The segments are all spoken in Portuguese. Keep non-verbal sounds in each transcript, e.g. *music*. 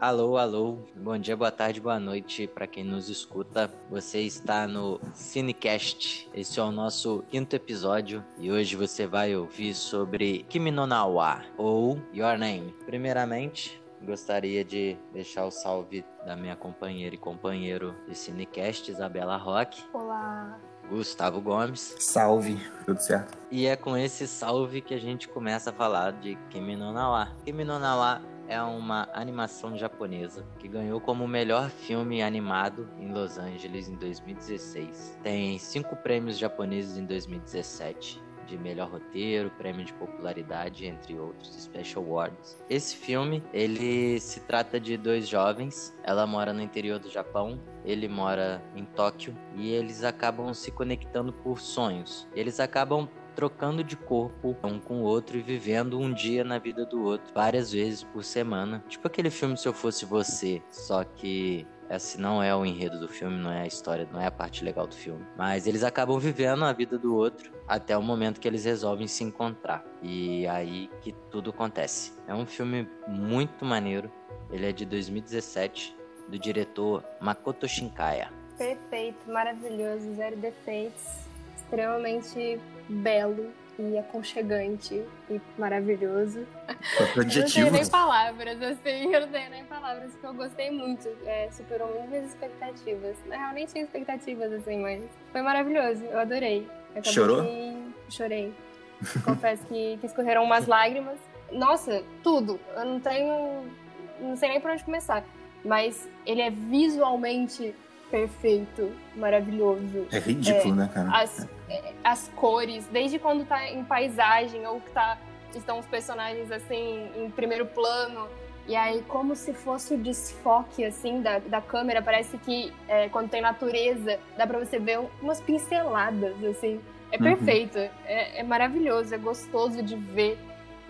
Alô, alô, bom dia, boa tarde, boa noite para quem nos escuta. Você está no Cinecast. Esse é o nosso quinto episódio e hoje você vai ouvir sobre Kimi no Nawa ou Your Name. Primeiramente, gostaria de deixar o salve da minha companheira e companheiro de Cinecast, Isabela Roque. Olá. Gustavo Gomes. Salve, tudo certo? E é com esse salve que a gente começa a falar de Kimi no Nawa. Kimi no Nawa é uma animação japonesa que ganhou como melhor filme animado em Los Angeles em 2016. Tem cinco prêmios japoneses em 2017 de melhor roteiro, prêmio de popularidade, entre outros special awards. Esse filme, ele se trata de dois jovens. Ela mora no interior do Japão, ele mora em Tóquio e eles acabam se conectando por sonhos. Eles acabam trocando de corpo um com o outro e vivendo um dia na vida do outro várias vezes por semana. Tipo aquele filme Se Eu Fosse Você, só que esse não é o enredo do filme, não é a história, não é a parte legal do filme. Mas eles acabam vivendo a vida do outro até o momento que eles resolvem se encontrar. E aí que tudo acontece. É um filme muito maneiro. Ele é de 2017, do diretor Makoto Shinkaya. Perfeito, maravilhoso, zero defeitos extremamente belo e aconchegante e maravilhoso. Eu não tenho nem palavras, assim, eu não tenho nem palavras, porque eu gostei muito, é, superou muito minhas expectativas. Na real, nem tinha expectativas, assim, mas foi maravilhoso, eu adorei. Chorou? Que... Chorei. *laughs* Confesso que, que escorreram umas lágrimas. Nossa, tudo. Eu não tenho. Não sei nem por onde começar. Mas ele é visualmente perfeito, maravilhoso. É ridículo, é, né, cara? As, as cores, desde quando tá em paisagem ou que tá, estão os personagens assim em primeiro plano. E aí, como se fosse o desfoque, assim, da, da câmera, parece que é, quando tem natureza, dá pra você ver umas pinceladas, assim. É uhum. perfeito, é, é, maravilhoso, é gostoso de ver.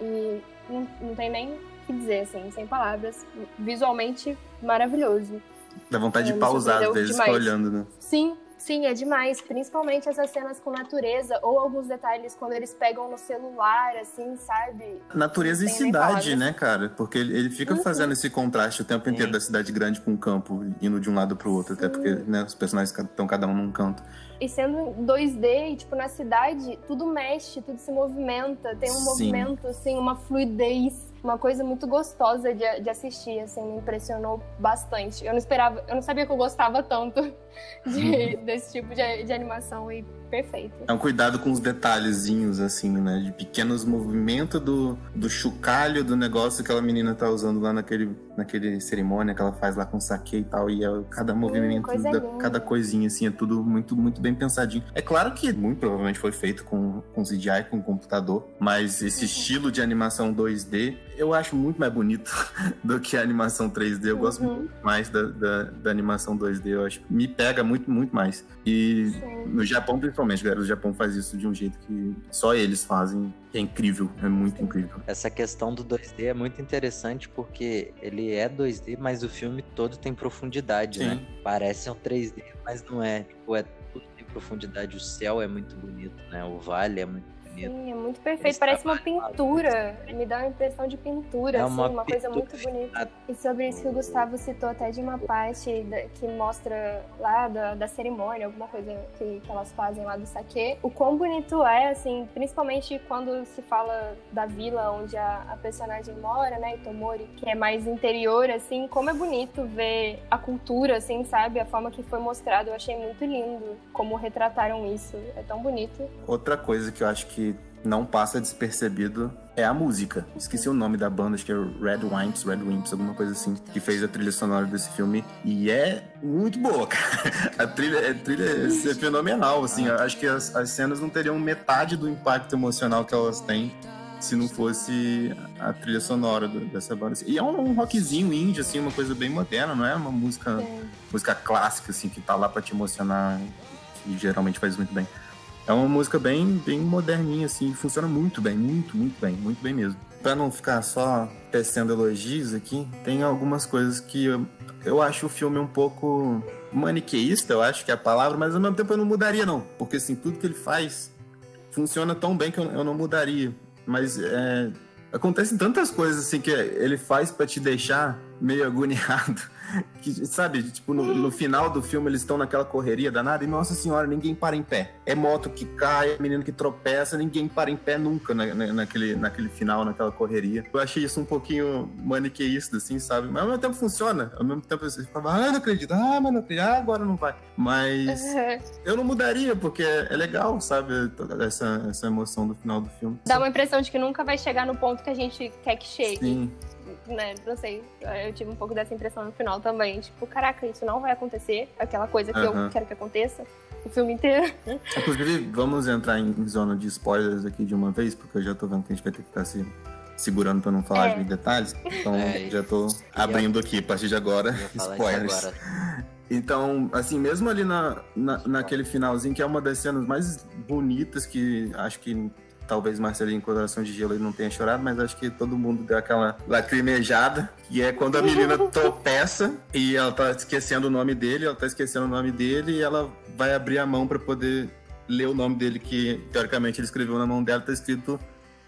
E não, não tem nem o que dizer, assim, sem palavras. Visualmente maravilhoso. Dá vontade de pausar, às vezes, ficar olhando, né? Sim, sim, é demais. Principalmente essas cenas com natureza, ou alguns detalhes quando eles pegam no celular, assim, sabe? Natureza e cidade, né, cara? Porque ele, ele fica uhum. fazendo esse contraste o tempo inteiro da cidade grande com o campo, indo de um lado pro outro, sim. até porque né, os personagens estão cada um num canto. E sendo 2D, e, tipo, na cidade, tudo mexe, tudo se movimenta, tem um Sim. movimento, assim, uma fluidez uma coisa muito gostosa de, de assistir, assim, me impressionou bastante. Eu não esperava, eu não sabia que eu gostava tanto *laughs* de, desse tipo de, de animação e perfeito. É um cuidado com os detalhezinhos, assim, né? De pequenos movimentos do, do chocalho do negócio que aquela menina tá usando lá naquele, naquele cerimônia que ela faz lá com o saque e tal. E é cada movimento, da, cada coisinha, assim, é tudo muito, muito bem pensadinho. É claro que muito provavelmente foi feito com, com CGI, com computador, mas esse uhum. estilo de animação 2D eu acho muito mais bonito *laughs* do que a animação 3D. Eu uhum. gosto muito mais da, da, da, animação 2D. Eu acho me pega muito, muito mais. E Sim. no Japão, principalmente, galera, o Japão faz isso de um jeito que só eles fazem. É incrível, é muito incrível. Essa questão do 2D é muito interessante porque ele é 2D, mas o filme todo tem profundidade, né? Sim. né? Parece um 3D, mas não é. Tipo, é tudo tem profundidade. O céu é muito bonito, né? O vale é muito bonito. Sim, é muito perfeito. Parece uma pintura. Me dá uma impressão de pintura, é assim, uma, uma coisa muito bonita. E sobre isso que o Gustavo citou até de uma parte que mostra lá da, da cerimônia, alguma coisa que, que elas fazem lá do saque. O quão bonito é, assim, principalmente quando se fala da vila onde a, a personagem mora, né, Itomori, que é mais interior, assim, como é bonito ver a cultura, assim, sabe? A forma que foi mostrado, eu achei muito lindo como retrataram isso. É tão bonito. Outra coisa que eu acho que não passa despercebido é a música. Esqueci o nome da banda, acho que é Red Wimps, Red Wimps, alguma coisa assim, que fez a trilha sonora desse filme. E é muito boa, *laughs* cara. A trilha, a trilha é fenomenal, assim. Acho que as, as cenas não teriam metade do impacto emocional que elas têm se não fosse a trilha sonora do, dessa banda. E é um, rockzinho indie, assim, uma coisa bem moderna, não é uma música, música clássica, assim, que tá lá pra te emocionar, que geralmente faz muito bem. É uma música bem, bem moderninha, assim, funciona muito bem, muito, muito bem, muito bem mesmo. Para não ficar só tecendo elogios aqui, tem algumas coisas que eu, eu acho o filme um pouco maniqueísta, eu acho que é a palavra, mas ao mesmo tempo eu não mudaria, não. Porque, assim, tudo que ele faz funciona tão bem que eu, eu não mudaria. Mas é, acontecem tantas coisas, assim, que ele faz para te deixar meio agoniado. *laughs* Que, sabe, tipo, no, no, final do filme eles estão naquela correria danada e, nossa senhora, ninguém para em pé. É moto que cai, é menino que tropeça, ninguém para em pé nunca na, na, naquele, naquele final, naquela correria. Eu achei isso um pouquinho maniqueísta, assim, sabe? Mas ao mesmo tempo funciona. Ao mesmo tempo você ficava, ah, não acredito, ah, mas não acredito, ah, agora não vai. Mas uhum. *laughs* eu não mudaria, porque é, é legal, sabe? Essa, essa emoção do final do filme. Dá uma impressão de que nunca vai chegar no ponto que a gente quer que chegue. Sim né, não sei, eu tive um pouco dessa impressão no final também. Tipo, caraca, isso não vai acontecer, aquela coisa que eu quero que aconteça o filme inteiro. *laughs* Inclusive, vamos entrar em zona de spoilers aqui de uma vez, porque eu já tô vendo que a gente vai ter que ficar se segurando para não falar é. de detalhes. Então, é, já tô abrindo aqui, a partir de agora, spoilers. Agora. Então, assim, mesmo ali na, na, naquele finalzinho, que é uma das cenas mais bonitas que acho que talvez Marcelinho com coração de gelo ele não tenha chorado, mas acho que todo mundo deu aquela lacrimejada, que é quando a menina *laughs* tropeça e ela tá esquecendo o nome dele, ela tá esquecendo o nome dele e ela vai abrir a mão para poder ler o nome dele que teoricamente ele escreveu na mão dela, tá escrito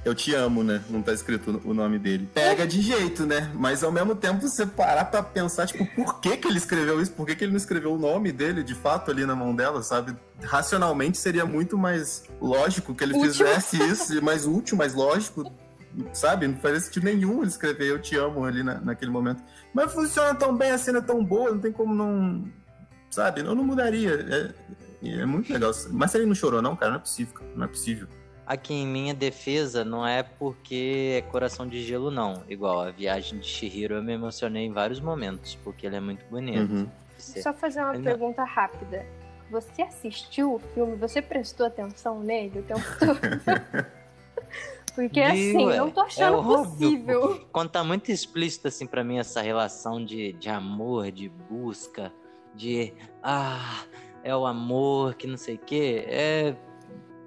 eu te amo, né? Não tá escrito o nome dele. Pega de jeito, né? Mas ao mesmo tempo você parar pra pensar, tipo, por que que ele escreveu isso? Por que que ele não escreveu o nome dele, de fato, ali na mão dela, sabe? Racionalmente seria muito mais lógico que ele útil. fizesse *laughs* isso, mais útil, mais lógico, sabe? Não fazia sentido nenhum ele escrever eu te amo ali na, naquele momento. Mas funciona tão bem, a cena é tão boa, não tem como não... Sabe? Eu não mudaria. É, é muito legal. Mas ele não chorou não, cara? Não é possível, não é possível. Aqui em minha defesa, não é porque é coração de gelo, não. Igual a viagem de Shihiro, eu me emocionei em vários momentos, porque ele é muito bonito. Uhum. Só fazer uma ele pergunta não... rápida. Você assistiu o filme? Você prestou atenção nele o tempo todo? *laughs* Porque assim, não tô achando é possível. Óbvio, quando tá muito explícito assim para mim essa relação de, de amor, de busca, de ah, é o amor, que não sei o quê, é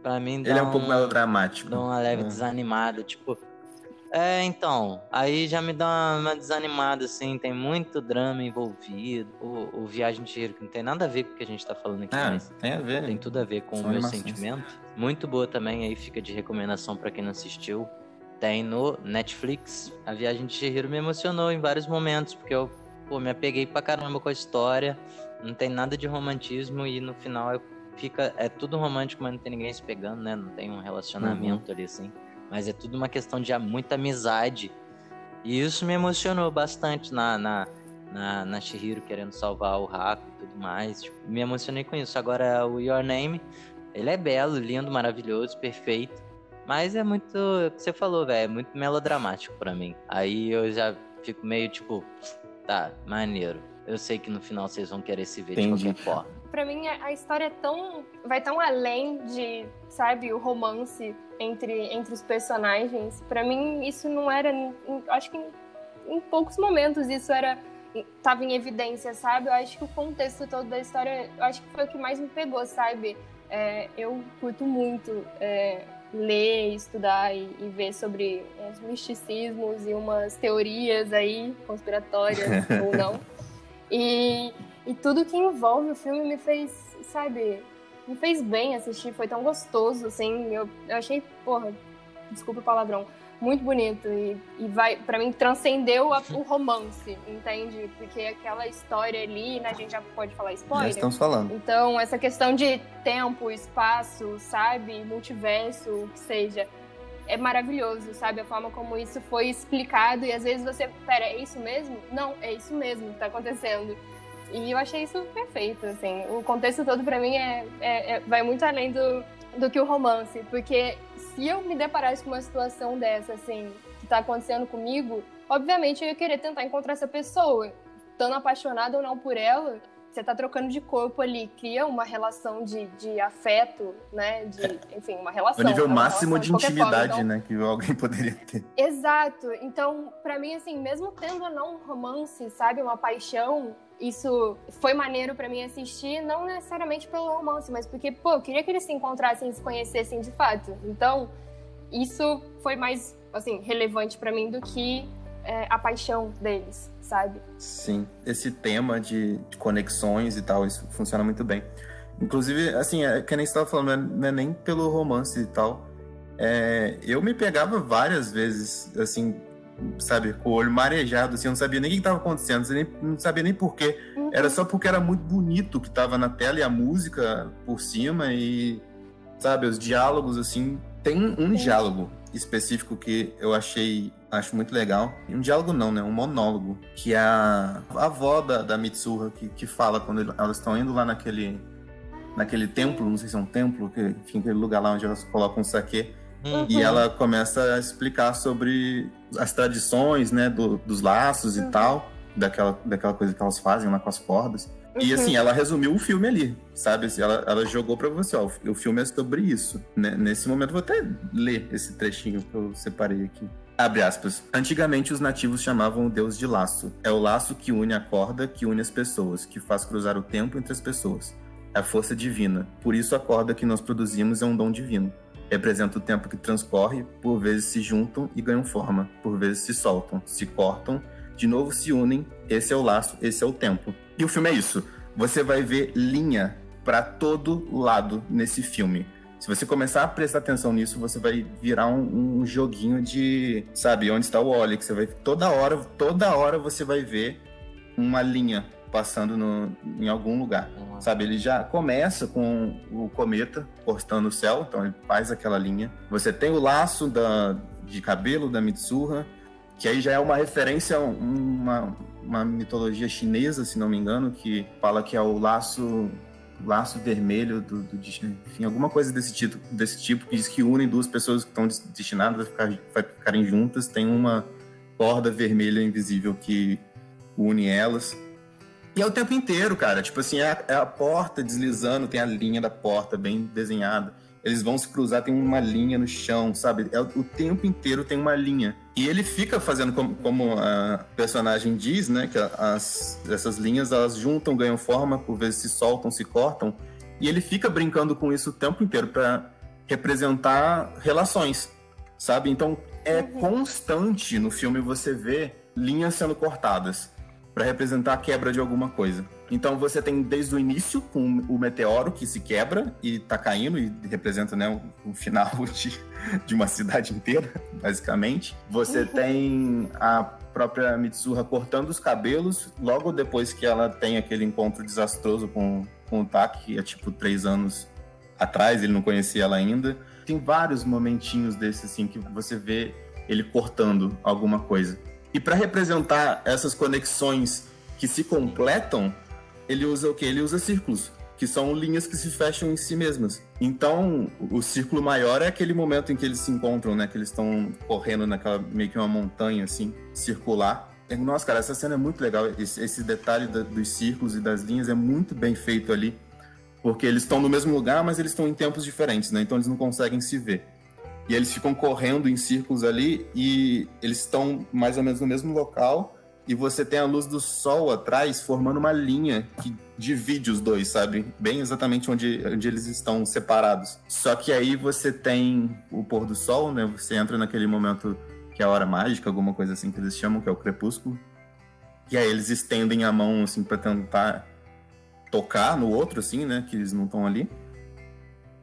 Pra mim, Ele é um, um pouco melodramático. Dá uma leve é. desanimada, tipo. É, então, aí já me dá uma, uma, desanimada, assim, tem muito drama envolvido. O, o Viagem de Giro, que não tem nada a ver com o que a gente tá falando aqui, é, tem a ver. Tem tudo a ver com São o meu animações. sentimento. Muito boa também, aí fica de recomendação para quem não assistiu. Tem no Netflix. A Viagem de Chihiro me emocionou em vários momentos, porque eu pô, me apeguei pra caramba com a história. Não tem nada de romantismo e no final eu fica. É tudo romântico, mas não tem ninguém se pegando, né? Não tem um relacionamento uhum. ali, assim. Mas é tudo uma questão de muita amizade. E isso me emocionou bastante na, na, na, na Shihiro querendo salvar o Haku e tudo mais. Tipo, me emocionei com isso. Agora, o Your Name, ele é belo, lindo, maravilhoso, perfeito. Mas é muito. É o que você falou, velho. É muito melodramático para mim. Aí eu já fico meio tipo. Tá, maneiro. Eu sei que no final vocês vão querer se ver Entendi. de qualquer forma para mim a história é tão vai tão além de, sabe, o romance entre entre os personagens. Para mim isso não era, acho que em, em, poucos momentos isso era tava em evidência, sabe? Eu acho que o contexto todo da história, eu acho que foi o que mais me pegou, sabe? É, eu curto muito é, ler, estudar e, e, ver sobre uns misticismos e umas teorias aí conspiratórias *laughs* ou não. E e tudo que envolve o filme me fez, sabe, me fez bem assistir, foi tão gostoso, assim. Eu, eu achei, porra, desculpa o palavrão, muito bonito. E, e vai, para mim, transcendeu a, o romance, entende? Porque aquela história ali, né, a gente já pode falar spoiler. Já estamos falando. Então, essa questão de tempo, espaço, sabe, multiverso, o que seja é maravilhoso, sabe? A forma como isso foi explicado e às vezes você, pera, é isso mesmo? Não, é isso mesmo que tá acontecendo. E eu achei isso perfeito, assim. O contexto todo para mim é, é, é, vai muito além do, do que o romance, porque se eu me deparasse com uma situação dessa, assim, que tá acontecendo comigo, obviamente eu ia querer tentar encontrar essa pessoa, estando apaixonada ou não por ela, você tá trocando de corpo ali, cria uma relação de, de afeto, né? De, enfim, uma relação. O nível máximo de, de intimidade, forma, então... né? Que alguém poderia ter. Exato. Então, para mim, assim, mesmo tendo não um romance, sabe? Uma paixão, isso foi maneiro para mim assistir, não necessariamente pelo romance, mas porque, pô, eu queria que eles se encontrassem e se conhecessem de fato. Então, isso foi mais, assim, relevante para mim do que é, a paixão deles, sabe? Sim, esse tema de, conexões e tal, isso funciona muito bem. Inclusive, assim, é, que nem você estava falando, não é, nem pelo romance e tal. É, eu me pegava várias vezes, assim, sabe, com o olho marejado, assim, eu não sabia nem o que estava acontecendo, nem, não sabia nem porquê. Uhum. Era só porque era muito bonito o que estava na tela e a música por cima e, sabe, os diálogos, assim. Tem um, um diálogo específico que eu achei acho muito legal. Um diálogo não, né? Um monólogo. Que é a, a avó da, da Mitsuha que, que fala quando elas estão indo lá naquele, naquele templo, não sei se é um templo, que, enfim, aquele lugar lá onde elas colocam um saque. Uhum. E ela começa a explicar sobre as tradições, né, do, dos laços uhum. e tal, daquela, daquela coisa que elas fazem lá com as cordas. Uhum. E assim, ela resumiu o filme ali, sabe? Ela, ela jogou pra você, ó, o filme é sobre isso. Né? Nesse momento, vou até ler esse trechinho que eu separei aqui. Abre aspas. Antigamente os nativos chamavam o deus de laço. É o laço que une a corda, que une as pessoas, que faz cruzar o tempo entre as pessoas. É a força divina. Por isso a corda que nós produzimos é um dom divino. Representa o tempo que transcorre, por vezes se juntam e ganham forma, por vezes se soltam, se cortam, de novo se unem. Esse é o laço, esse é o tempo. E o filme é isso. Você vai ver linha para todo lado nesse filme. Se você começar a prestar atenção nisso, você vai virar um, um joguinho de, sabe, onde está o óleo, que você vai toda hora, toda hora você vai ver uma linha passando no, em algum lugar, uhum. sabe? Ele já começa com o cometa cortando o céu, então ele faz aquela linha. Você tem o laço da, de cabelo da Mitsuha, que aí já é uma referência a uma, uma mitologia chinesa, se não me engano, que fala que é o laço laço vermelho do, do enfim, alguma coisa desse tipo, desse tipo que diz que unem duas pessoas que estão destinadas a ficar, a ficarem juntas, tem uma corda vermelha invisível que une elas. E é o tempo inteiro, cara. Tipo assim, é a, é a porta deslizando, tem a linha da porta bem desenhada eles vão se cruzar, tem uma linha no chão, sabe? É, o tempo inteiro tem uma linha. E ele fica fazendo como, como a personagem diz, né? Que as, essas linhas elas juntam, ganham forma, por vezes se soltam, se cortam. E ele fica brincando com isso o tempo inteiro para representar relações, sabe? Então é uhum. constante no filme você ver linhas sendo cortadas para representar a quebra de alguma coisa. Então você tem desde o início com o meteoro que se quebra e tá caindo e representa né, o, final *laughs* de, de uma cidade inteira, basicamente. Você uhum. tem a própria Mitsuha cortando os cabelos logo depois que ela tem aquele encontro desastroso com, com o Taki, que é tipo três anos atrás, ele não conhecia ela ainda. Tem vários momentinhos desses assim que você vê ele cortando alguma coisa. E para representar essas conexões que se completam, ele usa o que? Ele usa círculos, que são linhas que se fecham em si mesmas. Então, o círculo maior é aquele momento em que eles se encontram, né? Que eles estão correndo naquela meio que uma montanha assim, circular. Nossa, cara, essa cena é muito legal. Esse, esse detalhe da, dos círculos e das linhas é muito bem feito ali, porque eles estão no mesmo lugar, mas eles estão em tempos diferentes, né? Então eles não conseguem se ver. E eles ficam correndo em círculos ali e eles estão mais ou menos no mesmo local. E você tem a luz do sol atrás formando uma linha que divide os dois, sabe? Bem exatamente onde, onde eles estão separados. Só que aí você tem o pôr do sol, né? Você entra naquele momento que é a hora mágica, alguma coisa assim que eles chamam, que é o crepúsculo. E aí eles estendem a mão assim para tentar tocar no outro, assim, né? Que eles não estão ali.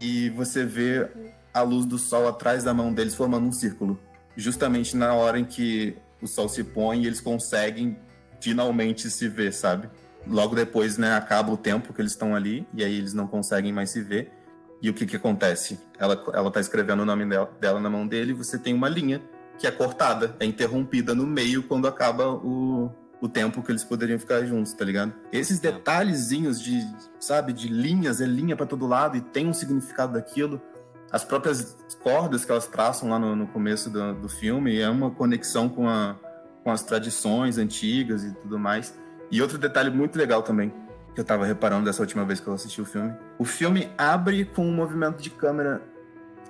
E você vê a luz do sol atrás da mão deles formando um círculo. Justamente na hora em que o sol se põe e eles conseguem finalmente se ver, sabe? Logo depois, né, acaba o tempo que eles estão ali e aí eles não conseguem mais se ver. E o que que acontece? Ela, ela tá escrevendo o nome dela, dela na mão dele e você tem uma linha que é cortada, é interrompida no meio quando acaba o, o tempo que eles poderiam ficar juntos, tá ligado? Esses detalhezinhos de, sabe, de linhas, é linha para todo lado e tem um significado daquilo as próprias cordas que elas traçam lá no, no começo do, do, filme é uma conexão com, a, com as tradições antigas e tudo mais. E outro detalhe muito legal também, que eu tava reparando dessa última vez que eu assisti o filme. O filme abre com um movimento de câmera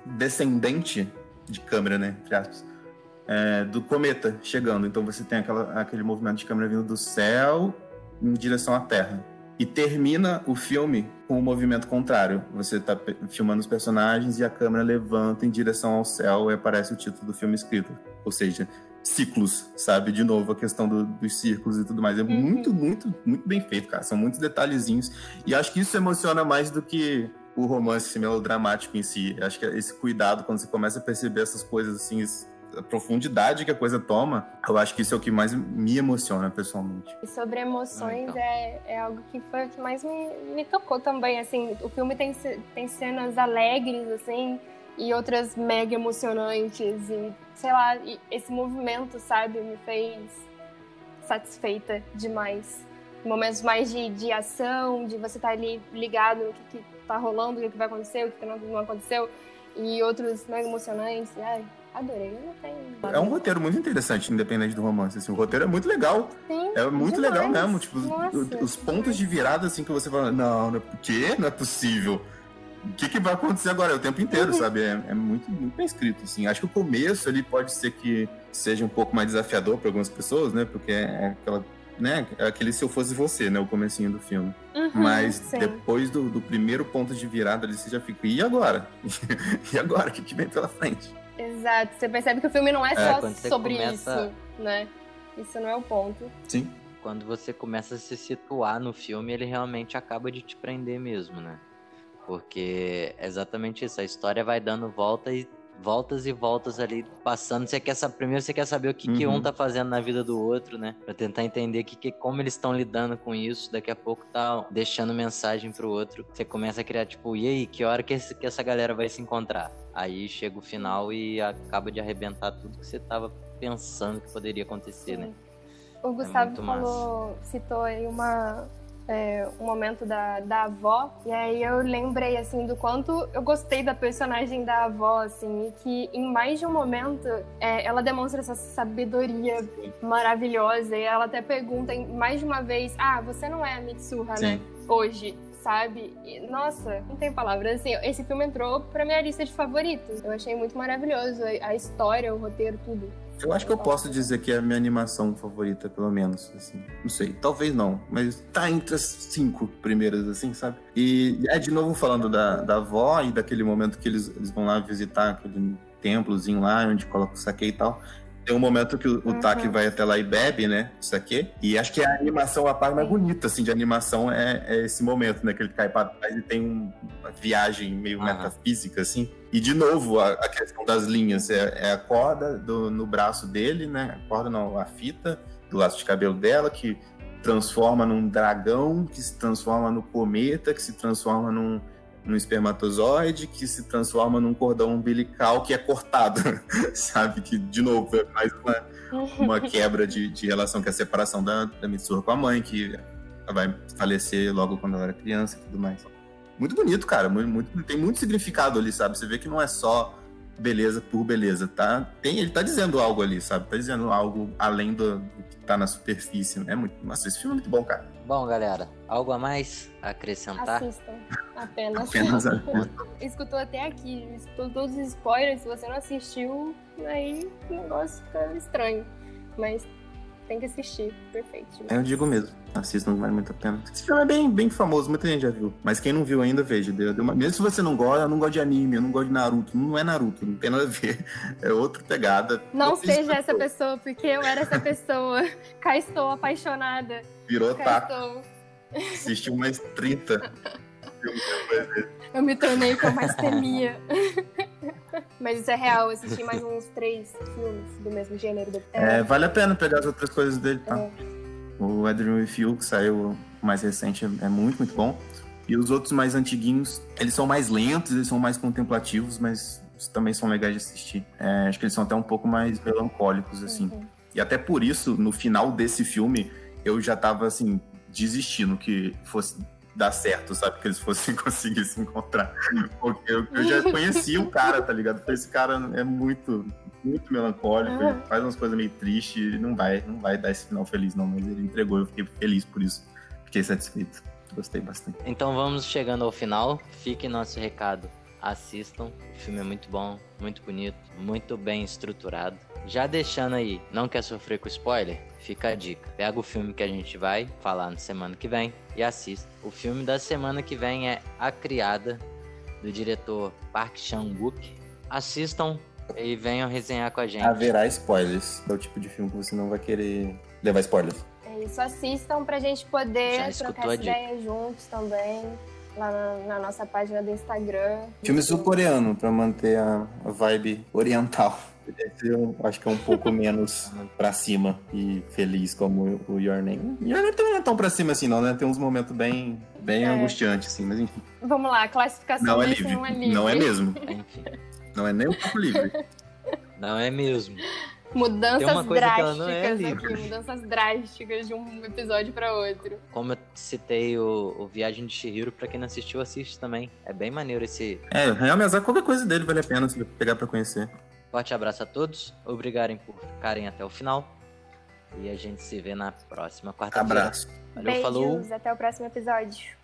descendente de câmera, né? Entre aspas, é, do cometa chegando. Então você tem aquela, aquele movimento de câmera vindo do céu em direção à Terra. E termina o filme com o um movimento contrário. Você está filmando os personagens e a câmera levanta em direção ao céu e aparece o título do filme escrito. Ou seja, ciclos, sabe? De novo, a questão do, dos círculos e tudo mais. É uhum. muito, muito, muito bem feito, cara. São muitos detalhezinhos. E acho que isso emociona mais do que o romance melodramático em si. Acho que esse cuidado, quando você começa a perceber essas coisas assim, a profundidade que a coisa toma, eu acho que isso é o que mais me emociona pessoalmente. E sobre emoções ah, então. é, é algo que foi o que mais me, me tocou também, assim, o filme tem, tem cenas alegres, assim, e outras mega emocionantes e, sei lá, esse movimento, sabe, me fez satisfeita demais. Momentos mais de, de ação, de você estar tá ali ligado no que, que tá rolando, o que, que vai acontecer, o que, que não, não aconteceu, e outros mega emocionantes. Ai, Adorei, eu não tenho. É um roteiro muito interessante, independente do romance. Assim, o roteiro é muito legal. Sim, é muito demais. legal mesmo. Tipo, Nossa, os, pontos de virada, assim, que você fala, não, não é, quê? Não é possível. O que, que vai acontecer agora? É o tempo inteiro, uhum. sabe? É, é, muito, muito bem escrito, assim. Acho que o começo ali pode ser que seja um pouco mais desafiador para algumas pessoas, né? Porque é aquela né? É aquele se eu fosse você, né? O comecinho do filme. Uhum, Mas sim. depois do, do, primeiro ponto de virada ali, você já fica, e agora? *laughs* e agora? O que, que vem pela frente? Exato. Você percebe que o filme não é, é só sobre começa... isso, né? Isso não é o ponto. Sim. Quando você começa a se situar no filme, ele realmente acaba de te prender mesmo, né? Porque é exatamente isso. A história vai dando volta e voltas e voltas ali passando. Você quer saber, primeiro você quer saber o que, uhum. que um uhum. tá fazendo na vida do outro, né? Pra tentar entender que, que, como eles estão lidando com isso. Daqui a pouco tá deixando mensagem pro outro. Você começa a criar, tipo, e aí, que hora que, esse, que essa galera vai se encontrar? Aí chega o final e acaba de arrebentar tudo que você tava pensando que poderia acontecer, né? O é Gustavo é falou, citou aí uma, é, um momento da, da avó, e aí eu lembrei, assim, do quanto eu gostei da personagem da avó, assim, e que em mais de um momento é, ela demonstra essa sabedoria maravilhosa, e ela até pergunta mais de uma vez, ah, você não é a Mitsuha, Sim. né, hoje sabe? E, nossa, não tem palavras. Assim, esse filme entrou pra minha lista de favoritos. Eu achei muito maravilhoso a história, o roteiro, tudo. Eu acho que eu posso dizer que é a minha animação favorita, pelo menos, assim. Não sei, talvez não, mas tá entre as cinco primeiras, assim, sabe? E é de novo falando da, da avó e daquele momento que eles, eles vão lá visitar aquele templozinho lá, onde coloca o saque e tal. Tem um momento que o, uhum. Taki vai até lá e bebe, né? Isso aqui. E acho que a animação, a parte mais bonita, assim, de animação é, é esse momento, né? Que ele cai pra trás e tem um, uma viagem meio uhum. metafísica, assim. E, de novo, a, a questão das linhas. É, é a corda do, no braço dele, né? A corda não, a fita do laço de cabelo dela, que transforma num dragão, que se transforma no cometa, que se transforma num num espermatozoide que se transforma num cordão umbilical que é cortado, *laughs* sabe? Que, de novo, é mais uma, uma *laughs* quebra de, de relação, que é a separação da, da Mitsuru com a mãe, que vai falecer logo quando ela era criança e tudo mais. Muito bonito, cara. Muito, muito, tem muito significado ali, sabe? Você vê que não é só beleza por beleza, tá? Tem, ele tá dizendo algo ali, sabe? Tá dizendo algo além do, do que tá na superfície. É muito. Nossa, esse filme é muito bom, cara. Bom, galera, algo a mais a acrescentar? Assistam. Apenas. Apenas *laughs* Escutou até aqui, escutou todos os spoilers. Se você não assistiu, aí o negócio fica estranho. Mas tem que assistir. Perfeito. Demais. Eu digo mesmo. Assistam, vale muito a pena. Esse filme é bem, bem famoso, muita gente já viu. Mas quem não viu ainda, veja. Deu, deu uma... Mesmo se você não gosta, eu não gosto de anime, eu não gosto de Naruto. Não é Naruto, não tem nada a ver. É outra pegada. Não seja essa pessoa, porque eu era essa pessoa. *laughs* Cá estou apaixonada. Virou taco. Assistiu mais 30 filmes depois Eu me tornei com mais temia. *laughs* Mas isso é real, eu assisti mais uns três filmes do mesmo gênero. É, é vale a pena pegar as outras coisas dele, tá? É. O Adrian You, que saiu mais recente, é muito, muito bom. E os outros mais antiguinhos, eles são mais lentos, eles são mais contemplativos, mas também são legais de assistir. É, acho que eles são até um pouco mais melancólicos, assim. Uhum. E até por isso, no final desse filme, eu já tava, assim, desistindo que fosse dar certo, sabe? Que eles fossem *laughs* conseguir se encontrar. Porque eu, eu já conhecia o cara, tá ligado? Esse cara é muito, muito melancólico, ele faz umas coisas meio tristes, não vai, não vai dar esse final feliz, não, mas ele entregou, eu fiquei feliz por isso. Fiquei satisfeito. Gostei bastante. Então vamos chegando ao final. Fique nosso recado. Assistam. O filme é muito bom, muito bonito, muito bem estruturado. Já deixando aí, não quer sofrer com spoiler? Fica a dica. Pega o filme que a gente vai falar na semana que vem e assista. O filme da semana que vem é A Criada, do diretor Park Chan-wook. Assistam e venham resenhar com a gente. Haverá spoilers. É o tipo de filme que você não vai querer levar spoilers. É isso, assistam pra gente poder trocar ideias juntos também. Lá na, na, nossa página do Instagram. Filme sul-coreano, pra manter a, vibe oriental. Eu acho que é um pouco *laughs* menos pra cima e feliz como o Your Name. Your Name também não é tão pra cima assim, não, né? Tem uns momentos bem, bem é. angustiantes, assim, mas enfim. Vamos lá, classificação não é livre. Não é livre. Não é mesmo. Enfim. *laughs* Não é nem um pouco livre. Não é mesmo. Mudanças drásticas é aqui, mudanças drásticas de um episódio para outro. Como eu citei o, o Viagem de Shihiro, pra quem não assistiu, assiste também. É bem maneiro esse. É, Real Miyazaki, qualquer coisa dele vale a pena se pegar pra conhecer. Forte abraço a todos, obrigado por ficarem até o final. E a gente se vê na próxima quarta-feira. Abraço. Valeu, Beijos, falou. até o próximo episódio.